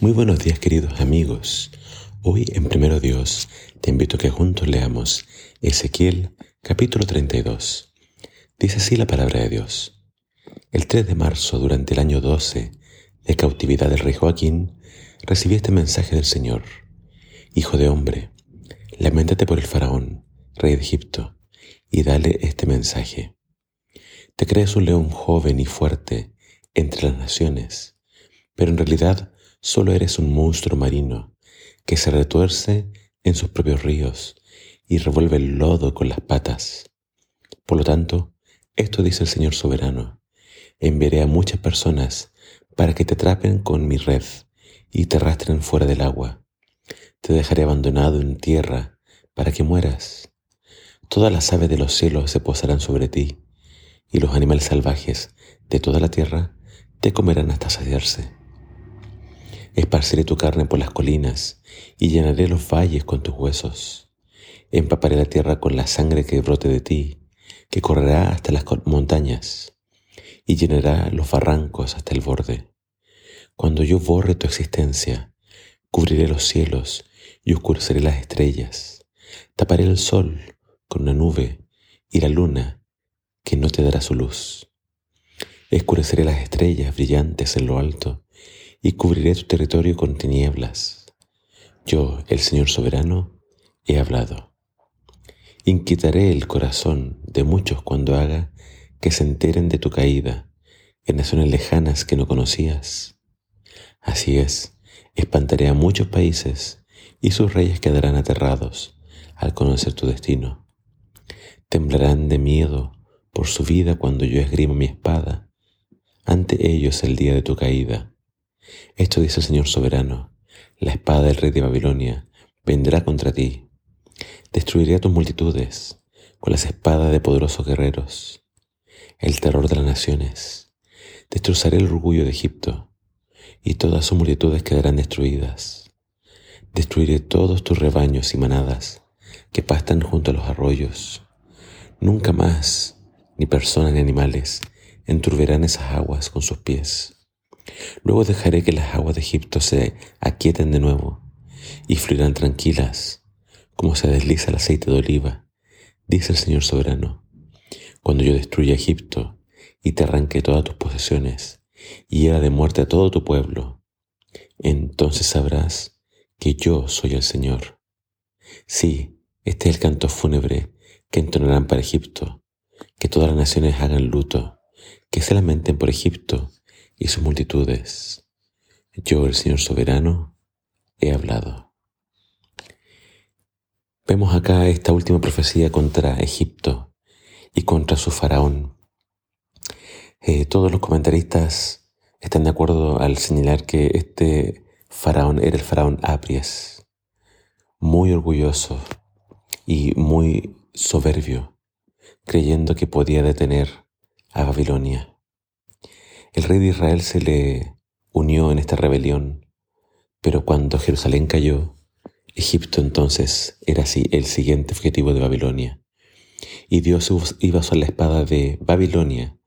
Muy buenos días queridos amigos. Hoy en Primero Dios te invito a que juntos leamos Ezequiel capítulo 32. Dice así la palabra de Dios. El 3 de marzo, durante el año 12 de cautividad del rey Joaquín, recibí este mensaje del Señor. Hijo de hombre, lamentate por el faraón, rey de Egipto, y dale este mensaje. Te crees un león joven y fuerte entre las naciones, pero en realidad solo eres un monstruo marino que se retuerce en sus propios ríos y revuelve el lodo con las patas. Por lo tanto, esto dice el Señor soberano, enviaré a muchas personas para que te atrapen con mi red y te arrastren fuera del agua. Te dejaré abandonado en tierra para que mueras. Todas las aves de los cielos se posarán sobre ti, y los animales salvajes de toda la tierra te comerán hasta saciarse. Esparciré tu carne por las colinas y llenaré los valles con tus huesos. Empaparé la tierra con la sangre que brote de ti, que correrá hasta las montañas y llenará los barrancos hasta el borde. Cuando yo borre tu existencia, cubriré los cielos y oscureceré las estrellas. Taparé el sol con una nube y la luna que no te dará su luz. Escureceré las estrellas brillantes en lo alto y cubriré tu territorio con tinieblas. Yo, el Señor soberano, he hablado. Inquietaré el corazón de muchos cuando haga que se enteren de tu caída en naciones lejanas que no conocías. Así es, espantaré a muchos países y sus reyes quedarán aterrados al conocer tu destino. Temblarán de miedo por su vida cuando yo esgrimo mi espada ante ellos el día de tu caída esto dice el Señor soberano, la espada del rey de Babilonia vendrá contra ti. Destruiré a tus multitudes con las espadas de poderosos guerreros, el terror de las naciones. Destrozaré el orgullo de Egipto y todas sus multitudes quedarán destruidas. Destruiré todos tus rebaños y manadas que pastan junto a los arroyos. Nunca más, ni personas ni animales, enturberán esas aguas con sus pies. Luego dejaré que las aguas de Egipto se aquieten de nuevo y fluirán tranquilas, como se desliza el aceite de oliva, dice el Señor soberano. Cuando yo destruya Egipto y te arranque todas tus posesiones y hiera de muerte a todo tu pueblo, entonces sabrás que yo soy el Señor. Sí, este es el canto fúnebre que entonarán para Egipto, que todas las naciones hagan luto, que se lamenten por Egipto y sus multitudes. Yo, el Señor soberano, he hablado. Vemos acá esta última profecía contra Egipto y contra su faraón. Eh, todos los comentaristas están de acuerdo al señalar que este faraón era el faraón Apries, muy orgulloso y muy soberbio, creyendo que podía detener a Babilonia. El rey de Israel se le unió en esta rebelión, pero cuando Jerusalén cayó, Egipto entonces era el siguiente objetivo de Babilonia. Y Dios iba a usar la espada de Babilonia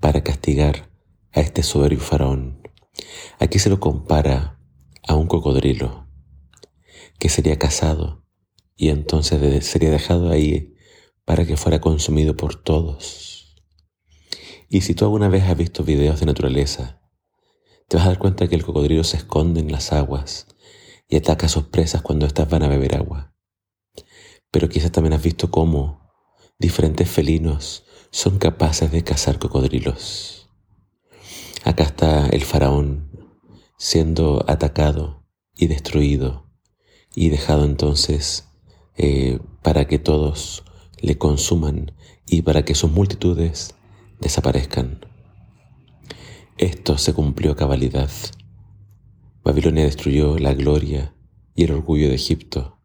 para castigar a este soberbio faraón. Aquí se lo compara a un cocodrilo que sería cazado y entonces sería dejado ahí para que fuera consumido por todos. Y si tú alguna vez has visto videos de naturaleza, te vas a dar cuenta que el cocodrilo se esconde en las aguas y ataca a sus presas cuando éstas van a beber agua. Pero quizás también has visto cómo diferentes felinos son capaces de cazar cocodrilos. Acá está el faraón siendo atacado y destruido y dejado entonces eh, para que todos le consuman y para que sus multitudes desaparezcan. Esto se cumplió a cabalidad. Babilonia destruyó la gloria y el orgullo de Egipto,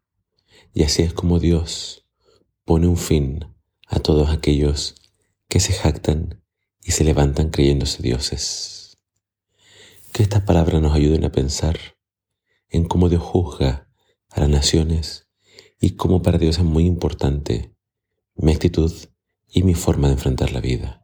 y así es como Dios pone un fin a todos aquellos que se jactan y se levantan creyéndose dioses. Que estas palabras nos ayuden a pensar en cómo Dios juzga a las naciones y cómo para Dios es muy importante mi actitud y mi forma de enfrentar la vida.